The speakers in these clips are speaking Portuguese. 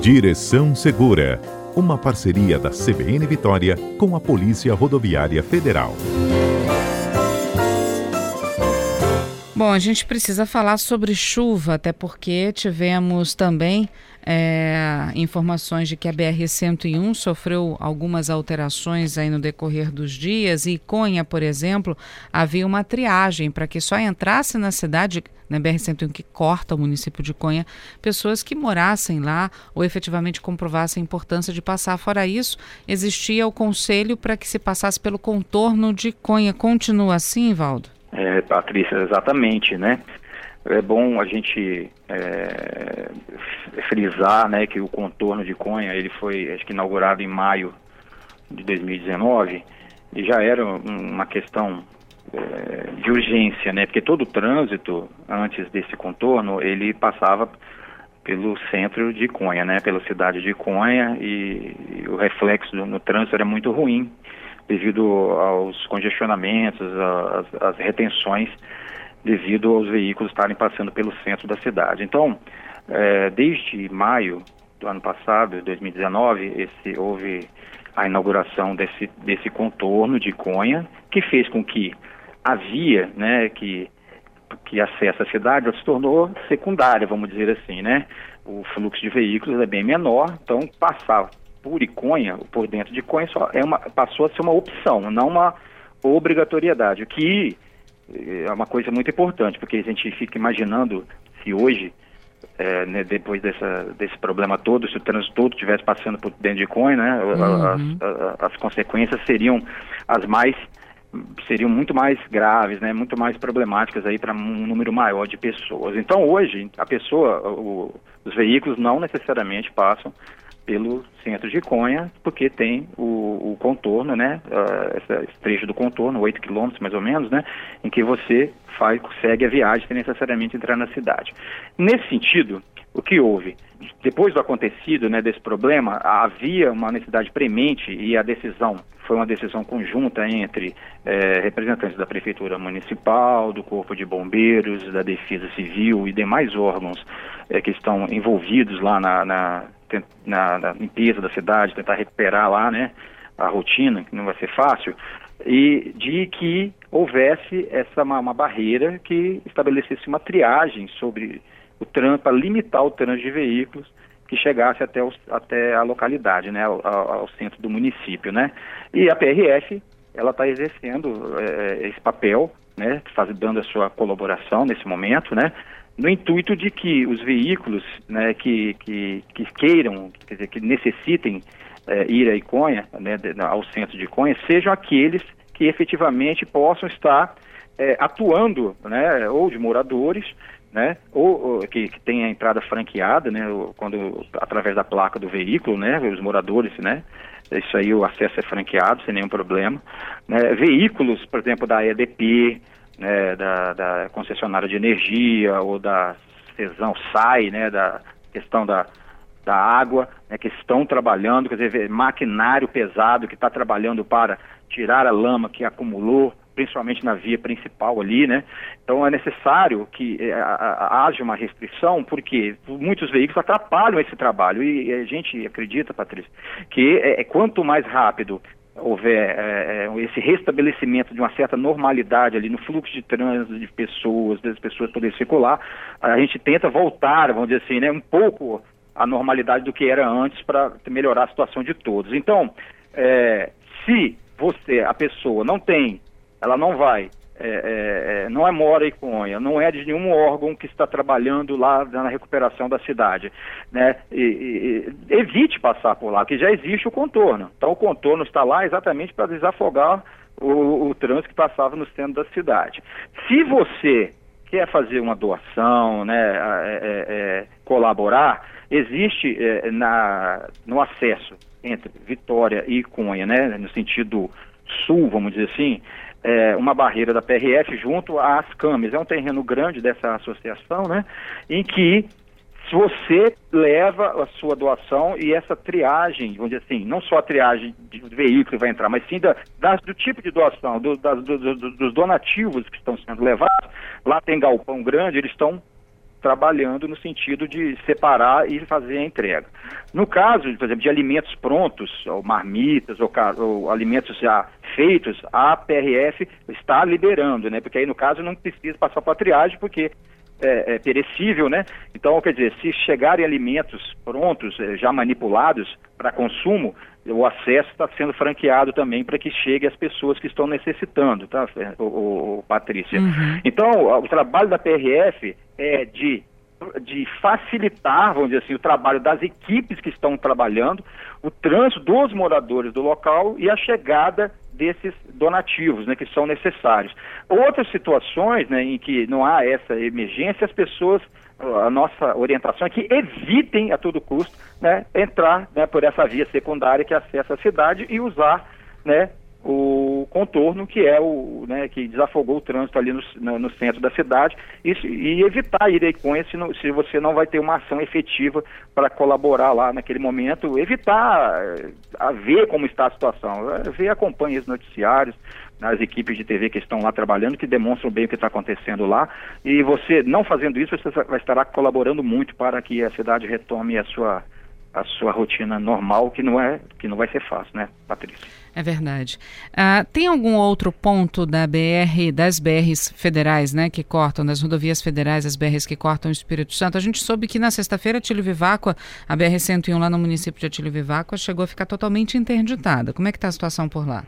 Direção Segura, uma parceria da CBN Vitória com a Polícia Rodoviária Federal. Bom, a gente precisa falar sobre chuva, até porque tivemos também é, informações de que a BR-101 sofreu algumas alterações aí no decorrer dos dias e Conha, por exemplo, havia uma triagem para que só entrasse na cidade, na BR-101 que corta o município de Conha, pessoas que morassem lá ou efetivamente comprovassem a importância de passar. Fora isso, existia o conselho para que se passasse pelo contorno de Conha. Continua assim, Valdo? É, Patrícia, exatamente, né? É bom a gente é, frisar, né, que o contorno de Conha, ele foi, acho que inaugurado em maio de 2019, e já era uma questão é, de urgência, né, porque todo o trânsito antes desse contorno, ele passava pelo centro de Conha, né, pela cidade de Conha, e, e o reflexo no, no trânsito era muito ruim, devido aos congestionamentos, às, às retenções, devido aos veículos estarem passando pelo centro da cidade. Então, é, desde maio do ano passado, 2019, esse, houve a inauguração desse, desse contorno de Conha, que fez com que a via né, que, que acessa a cidade se tornou secundária, vamos dizer assim, né? O fluxo de veículos é bem menor, então passar por Iconha, por dentro de Iconha, só é uma, passou a ser uma opção, não uma obrigatoriedade, o que é uma coisa muito importante, porque a gente fica imaginando se hoje, é, né, depois dessa, desse problema todo, se o trânsito todo estivesse passando por dentro de Iconha, né, uhum. as, as, as consequências seriam as mais seriam muito mais graves, né, muito mais problemáticas aí para um número maior de pessoas. Então hoje a pessoa, o, os veículos não necessariamente passam pelo centro de Conha, porque tem o, o contorno, né, uh, esse trecho do contorno, 8 quilômetros mais ou menos, né, em que você faz, segue a viagem sem necessariamente entrar na cidade. Nesse sentido, o que houve? Depois do acontecido, né, desse problema, havia uma necessidade premente e a decisão foi uma decisão conjunta entre eh, representantes da Prefeitura Municipal, do Corpo de Bombeiros, da Defesa Civil e demais órgãos eh, que estão envolvidos lá na, na na, na limpeza da cidade, tentar recuperar lá, né, a rotina, que não vai ser fácil, e de que houvesse essa uma, uma barreira que estabelecesse uma triagem sobre o trânsito, para limitar o trânsito de veículos que chegasse até, os, até a localidade, né, ao, ao, centro do município, né. E a PRF, ela está exercendo é, esse papel, né, faz, dando a sua colaboração nesse momento, né, no intuito de que os veículos né, que, que, que queiram, quer dizer, que necessitem é, ir a Iconha, né, ao centro de Iconha, sejam aqueles que efetivamente possam estar é, atuando, né, ou de moradores, né, ou, ou que, que tem a entrada franqueada, né, quando através da placa do veículo, né, os moradores, né, isso aí o acesso é franqueado sem nenhum problema, né, veículos, por exemplo, da EDP, né, da, da, concessionária de energia ou da Cesão SAI, né, da questão da, da água, né, que estão trabalhando, quer dizer, maquinário pesado que está trabalhando para tirar a lama que acumulou, principalmente na via principal ali, né? Então é necessário que é, haja uma restrição, porque muitos veículos atrapalham esse trabalho e, a gente acredita, Patrícia, que é, é quanto mais rápido houver é, é, esse restabelecimento de uma certa normalidade ali no fluxo de trânsito de pessoas, das pessoas poderem circular, a gente tenta voltar, vamos dizer assim, né, um pouco a normalidade do que era antes para melhorar a situação de todos. Então, é, se você, a pessoa, não tem, ela não vai é, é, é, não é Mora e Conha, não é de nenhum órgão que está trabalhando lá na recuperação da cidade. Né? E, e, evite passar por lá, que já existe o contorno. Então o contorno está lá exatamente para desafogar o, o trânsito que passava no centro da cidade. Se você quer fazer uma doação, né, é, é, é colaborar, existe é, na, no acesso entre Vitória e Cunha, né, no sentido sul, vamos dizer assim, é, uma barreira da PRF junto às CAMES. É um terreno grande dessa associação, né? Em que você leva a sua doação e essa triagem, vamos dizer assim, não só a triagem de veículo que vai entrar, mas sim da, das, do tipo de doação, do, das, do, do, dos donativos que estão sendo levados, lá tem galpão grande, eles estão trabalhando no sentido de separar e fazer a entrega. No caso, por exemplo, de alimentos prontos, ou marmitas, ou, ou alimentos já feitos, a PRF está liberando, né? Porque aí no caso não precisa passar para a triagem, porque é, é, perecível, né? Então, quer dizer, se chegarem alimentos prontos, é, já manipulados para consumo, o acesso está sendo franqueado também para que chegue às pessoas que estão necessitando, tá, o, o, Patrícia? Uhum. Então, o trabalho da PRF é de de facilitar, vamos dizer assim, o trabalho das equipes que estão trabalhando, o trânsito dos moradores do local e a chegada desses donativos, né, que são necessários. Outras situações, né, em que não há essa emergência, as pessoas, a nossa orientação é que evitem a todo custo, né, entrar, né, por essa via secundária que acessa a cidade e usar, né, o contorno que é o né, que desafogou o trânsito ali no, no, no centro da cidade. E, e evitar aí com esse se você não vai ter uma ação efetiva para colaborar lá naquele momento evitar eh, a ver como está a situação. Ver acompanhe os noticiários as equipes de TV que estão lá trabalhando que demonstram bem o que está acontecendo lá. E você não fazendo isso você vai estar colaborando muito para que a cidade retome a sua a sua rotina normal, que não é que não vai ser fácil, né, Patrícia? É verdade. Ah, tem algum outro ponto da BR, das BRs federais, né, que cortam, das rodovias federais, as BRs que cortam o Espírito Santo? A gente soube que na sexta-feira Atílio Viváqua, a BR-101 lá no município de Atílio Viváqua, chegou a ficar totalmente interditada. Como é que está a situação por lá?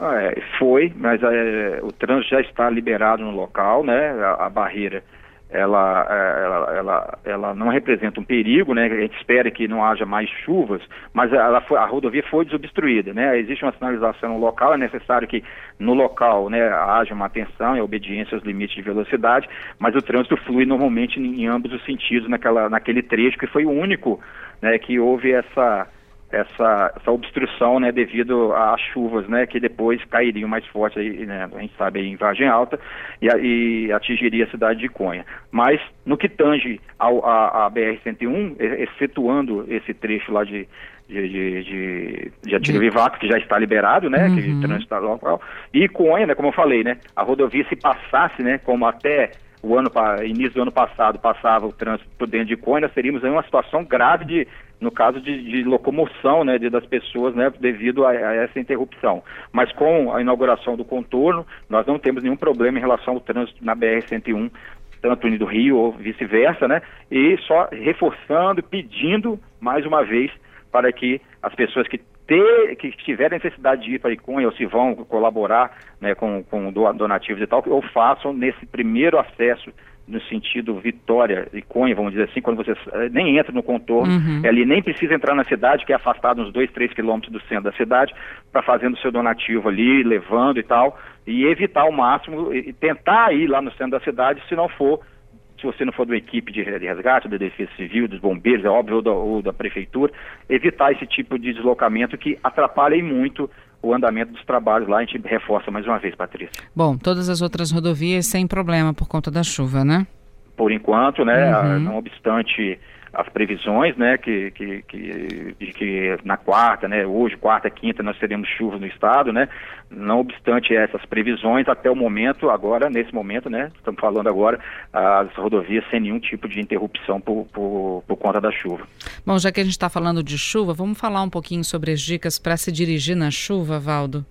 Ah, é, foi, mas é, o trânsito já está liberado no local, né, a, a barreira ela, é, ela, ela, ela não representa um perigo, né? A gente espera que não haja mais chuvas, mas ela foi, a rodovia foi desobstruída, né? Existe uma sinalização local, é necessário que no local, né, haja uma atenção e obediência aos limites de velocidade, mas o trânsito flui normalmente em, em ambos os sentidos naquela, naquele trecho que foi o único, né, que houve essa essa, essa obstrução, né, devido às chuvas, né, que depois cairiam mais forte, aí, né, a gente sabe, em Vargem Alta, e, e, atingiria a cidade de Conha. Mas, no que tange ao, a, a BR-101, excetuando esse trecho lá de, de, de, de, de que já está liberado, né, uhum. que trânsito local, e Conha, né, como eu falei, né, a rodovia se passasse, né, como até o ano início do ano passado passava o trânsito por dentro de Conha, nós teríamos aí uma situação grave de no caso de, de locomoção né, de, das pessoas né, devido a, a, essa interrupção. Mas com a inauguração do contorno, nós não temos nenhum problema em relação ao trânsito na BR-101, tanto do Rio ou vice-versa, né? E só reforçando, pedindo mais uma vez para que as pessoas que ter, que tiverem necessidade de ir para a Icunha ou se vão colaborar né, com, com donativos e tal, ou façam nesse primeiro acesso no sentido Vitória e Cunha, vamos dizer assim, quando você eh, nem entra no contorno, uhum. ali nem precisa entrar na cidade, que é afastado uns 2, 3 quilômetros do centro da cidade, para fazendo o seu donativo ali, levando e tal, e evitar ao máximo, e tentar ir lá no centro da cidade, se não for, se você não for da equipe de resgate, da Defesa Civil, dos bombeiros, é óbvio, ou da, ou da prefeitura, evitar esse tipo de deslocamento que atrapalha muito o andamento dos trabalhos lá. A gente reforça mais uma vez, Patrícia. Bom, todas as outras rodovias sem problema por conta da chuva, né? Por enquanto, né? Uhum. Não obstante as previsões, né, que, que, que, de que na quarta, né, hoje, quarta, quinta, nós teremos chuvas no estado, né, não obstante essas previsões, até o momento, agora, nesse momento, né, estamos falando agora, as rodovias sem nenhum tipo de interrupção por, por, por conta da chuva. Bom, já que a gente está falando de chuva, vamos falar um pouquinho sobre as dicas para se dirigir na chuva, Valdo?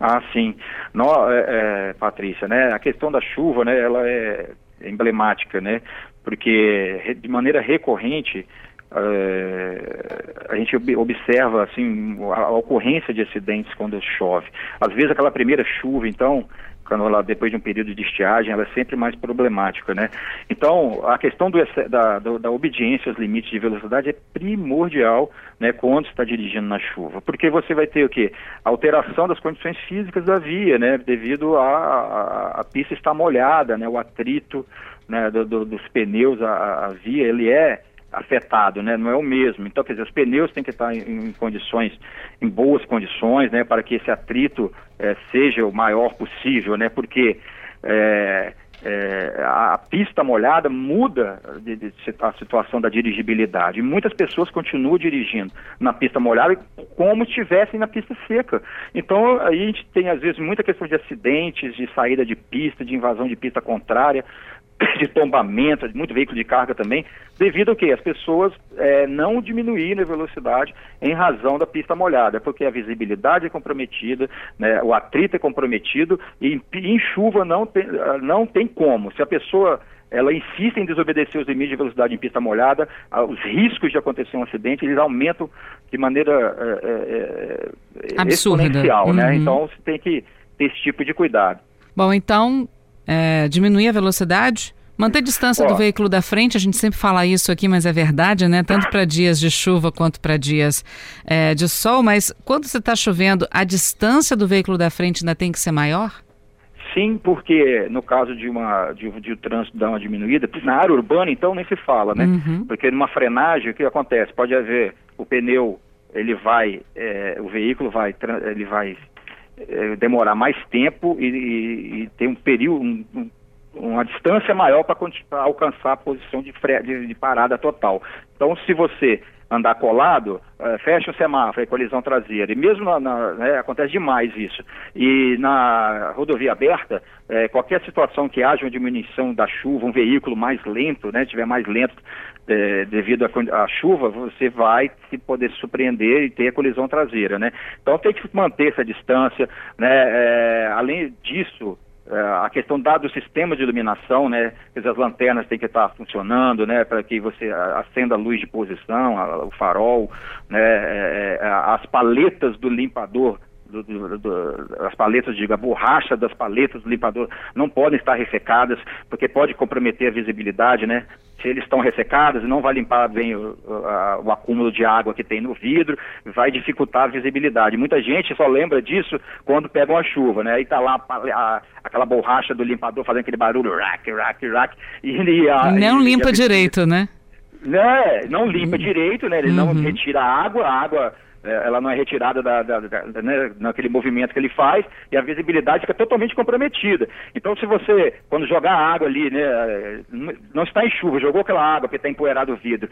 Ah, sim. No, é, é, Patrícia, né, a questão da chuva, né, ela é emblemática, né? Porque de maneira recorrente uh, a gente observa assim a, ocorrência de acidentes quando chove. Às vezes aquela primeira chuva, então, quando ela depois de um período de estiagem, ela é sempre mais problemática, né? Então, a questão do, da, do, da obediência aos limites de velocidade é primordial, né, quando está dirigindo na chuva, porque você vai ter o quê? Alteração das condições físicas da via, né, devido a, a, a pista estar molhada, né, o atrito, né, do, do, dos pneus, a, a via, ele é afetado, né? Não é o mesmo. Então, quer dizer, os pneus têm que estar em, em condições, em boas condições, né? Para que esse atrito é, seja o maior possível, né? Porque é, é, a pista molhada muda de, de, a situação da dirigibilidade. Muitas pessoas continuam dirigindo na pista molhada como estivessem na pista seca. Então, aí a gente tem, às vezes, muita questão de acidentes, de saída de pista, de invasão de pista contrária, de tombamento, muito veículo de carga também, devido ao que as pessoas é, não diminuírem a velocidade em razão da pista molhada, porque a visibilidade é comprometida, né, o atrito é comprometido e em, em chuva não tem, não tem como. Se a pessoa ela insiste em desobedecer os limites de velocidade em pista molhada, os riscos de acontecer um acidente, eles aumentam de maneira é, é, exponencial, né? uhum. né? Então, você tem que ter esse tipo de cuidado. Bom, então, é, diminuir a velocidade, manter distância Ó, do veículo da frente, a gente sempre fala isso aqui, mas é verdade, né? Tanto para dias de chuva quanto para dias é, de sol, mas quando você está chovendo, a distância do veículo da frente ainda tem que ser maior? Sim, porque no caso de uma de, de o trânsito dar uma diminuída, na área urbana então nem se fala, né? Uhum. Porque numa frenagem o que acontece? Pode haver o pneu, ele vai, é, o veículo vai, ele vai é, demorar mais tempo e, e, e ter um período, um, uma distância maior para alcançar a posição de, fre de, de parada total. Então, se você andar colado, uh, fecha o semáforo, é colisão traseira. E mesmo na, na né, acontece demais isso. E na rodovia aberta, é, qualquer situação que haja uma diminuição da chuva, um veículo mais lento, né, tiver mais lento é, devido à chuva, você vai se poder surpreender e ter a colisão traseira, né? Então tem que manter essa distância, né? É, além disso, é, a questão dado o sistema de iluminação, né, as lanternas têm que estar funcionando, né, para que você acenda a luz de posição, a, o farol, né, é, é, as paletas do limpador do, do, do, as paletas, diga, a borracha das paletas do limpador não podem estar ressecadas, porque pode comprometer a visibilidade, né? Se eles estão ressecados, não vai limpar bem o, a, o acúmulo de água que tem no vidro, vai dificultar a visibilidade. Muita gente só lembra disso quando pega uma chuva, né? Aí tá lá a, a, aquela borracha do limpador fazendo aquele barulho, rack, rack, rack. E, e não e, limpa direito, né? Né? Não limpa uhum. direito, né? Ele uhum. não retira a água, a água ela não é retirada da, da, da, né, naquele movimento que ele faz e a visibilidade fica totalmente comprometida. Então, se você, quando jogar água ali, né, não está em chuva, jogou aquela água porque está empoeirado o vidro,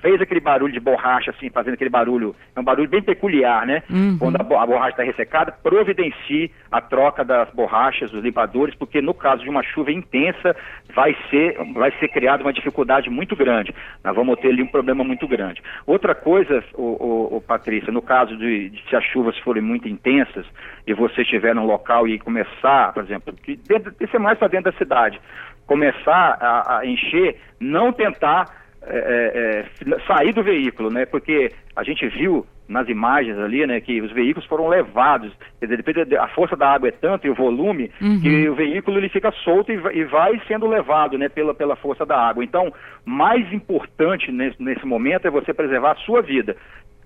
fez aquele barulho de borracha, assim, fazendo aquele barulho, é um barulho bem peculiar, né? Uhum. Quando a, a borracha está ressecada, providencie a troca das borrachas, dos limpadores, porque no caso de uma chuva intensa, vai ser, vai ser criada uma dificuldade muito grande. Nós vamos ter ali um problema muito grande. Outra coisa, o, o, o Patrícia, no caso de, de, se as chuvas forem muito intensas e você estiver num local e começar, por exemplo, dentro, isso é mais para dentro da cidade, começar a, a encher, não tentar é, é, é, sair do veículo, né? Porque a gente viu nas imagens ali, né, que os veículos foram levados, quer dizer, a força da água é tanto e o volume uhum. que o veículo ele fica solto e, e, vai sendo levado, né, pela, pela força da água. Então, mais importante nesse, nesse momento é você preservar a sua vida.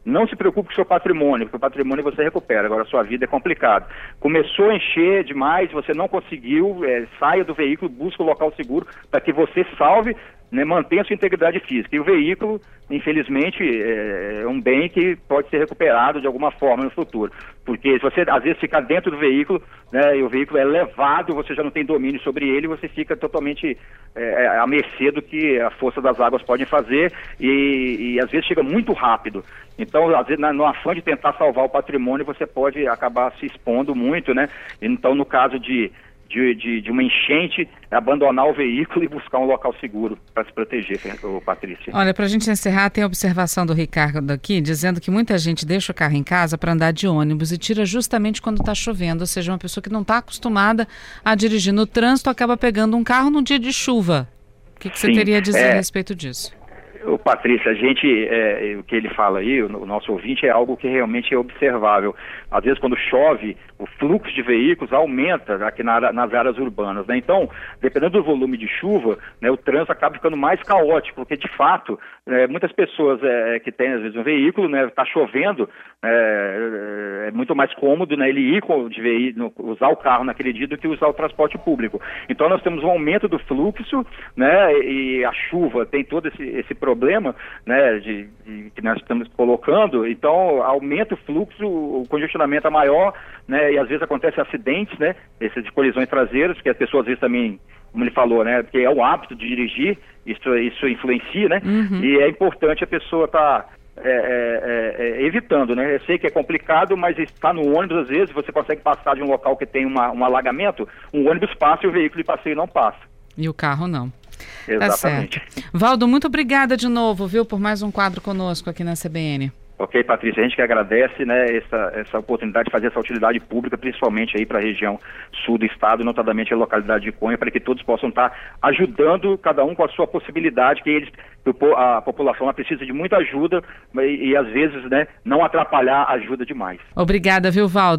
Não se preocupe com o seu patrimônio, porque o patrimônio você recupera, agora a sua vida é complicado. Começou a encher demais, você não conseguiu, é, saia do veículo, o um local seguro para que você salve né, mantenha sua integridade física. E o veículo, infelizmente, é, é um bem que pode ser recuperado de alguma forma no futuro. Porque se você, às vezes, ficar dentro do veículo, né, e o veículo é levado, você já não tem domínio sobre ele, você fica totalmente é, à mercê do que a força das águas pode fazer e, e às vezes chega muito rápido. Então, às vezes, no afã de tentar salvar o patrimônio, você pode acabar se expondo muito, né? Então, no caso de de, de, de, uma enchente, abandonar o veículo e buscar um local seguro para se proteger, Patrícia. Olha, para a gente encerrar, tem a observação do Ricardo aqui, dizendo que muita gente deixa o carro em casa para andar de ônibus e tira justamente quando está chovendo, ou seja, uma pessoa que não está acostumada a dirigir no trânsito acaba pegando um carro no dia de chuva. O que, que você teria a dizer é... a respeito disso? O Patrícia, a gente, é, o que ele fala aí, o, o, nosso ouvinte, é algo que realmente é observável. Às vezes, quando chove, o fluxo de veículos aumenta aqui na, nas áreas urbanas. Né? Então, dependendo do volume de chuva, né, o trânsito acaba ficando mais caótico, porque, de fato, é, muitas pessoas é, que têm, às vezes, um veículo, está né, chovendo, é, é, muito mais cômodo né, ele ir com, de veículo, usar o carro naquele dia do que usar o transporte público. Então, nós temos um aumento do fluxo, né, e a chuva tem todo esse, esse problema problema né, de, de, que nós estamos colocando, então aumenta o fluxo, o congestionamento é maior, né, e às vezes acontece acidentes, né, esses de colisões traseiras, que as pessoas às vezes também, como ele falou, né, porque é o hábito de dirigir, isso, isso influencia, né, uhum. e é importante a pessoa estar tá, é, é, é, é, evitando, né? Eu sei que é complicado, mas está no ônibus, às vezes, você consegue passar de um local que tem uma, um alagamento, um ônibus passa e o veículo de passeio não passa. E o carro não. Exatamente. Tá. Valdo, muito obrigada de novo, viu, por mais um quadro conosco aqui na CBN. Ok, Patrícia, a gente que agradece né, essa, essa oportunidade de fazer essa utilidade pública, principalmente aí para a região sul do estado, notadamente a localidade de Conha, para que todos possam estar tá ajudando cada um com a sua possibilidade, que eles, a população precisa de muita ajuda e, e às vezes né, não atrapalhar ajuda demais. Obrigada, viu, Valdo?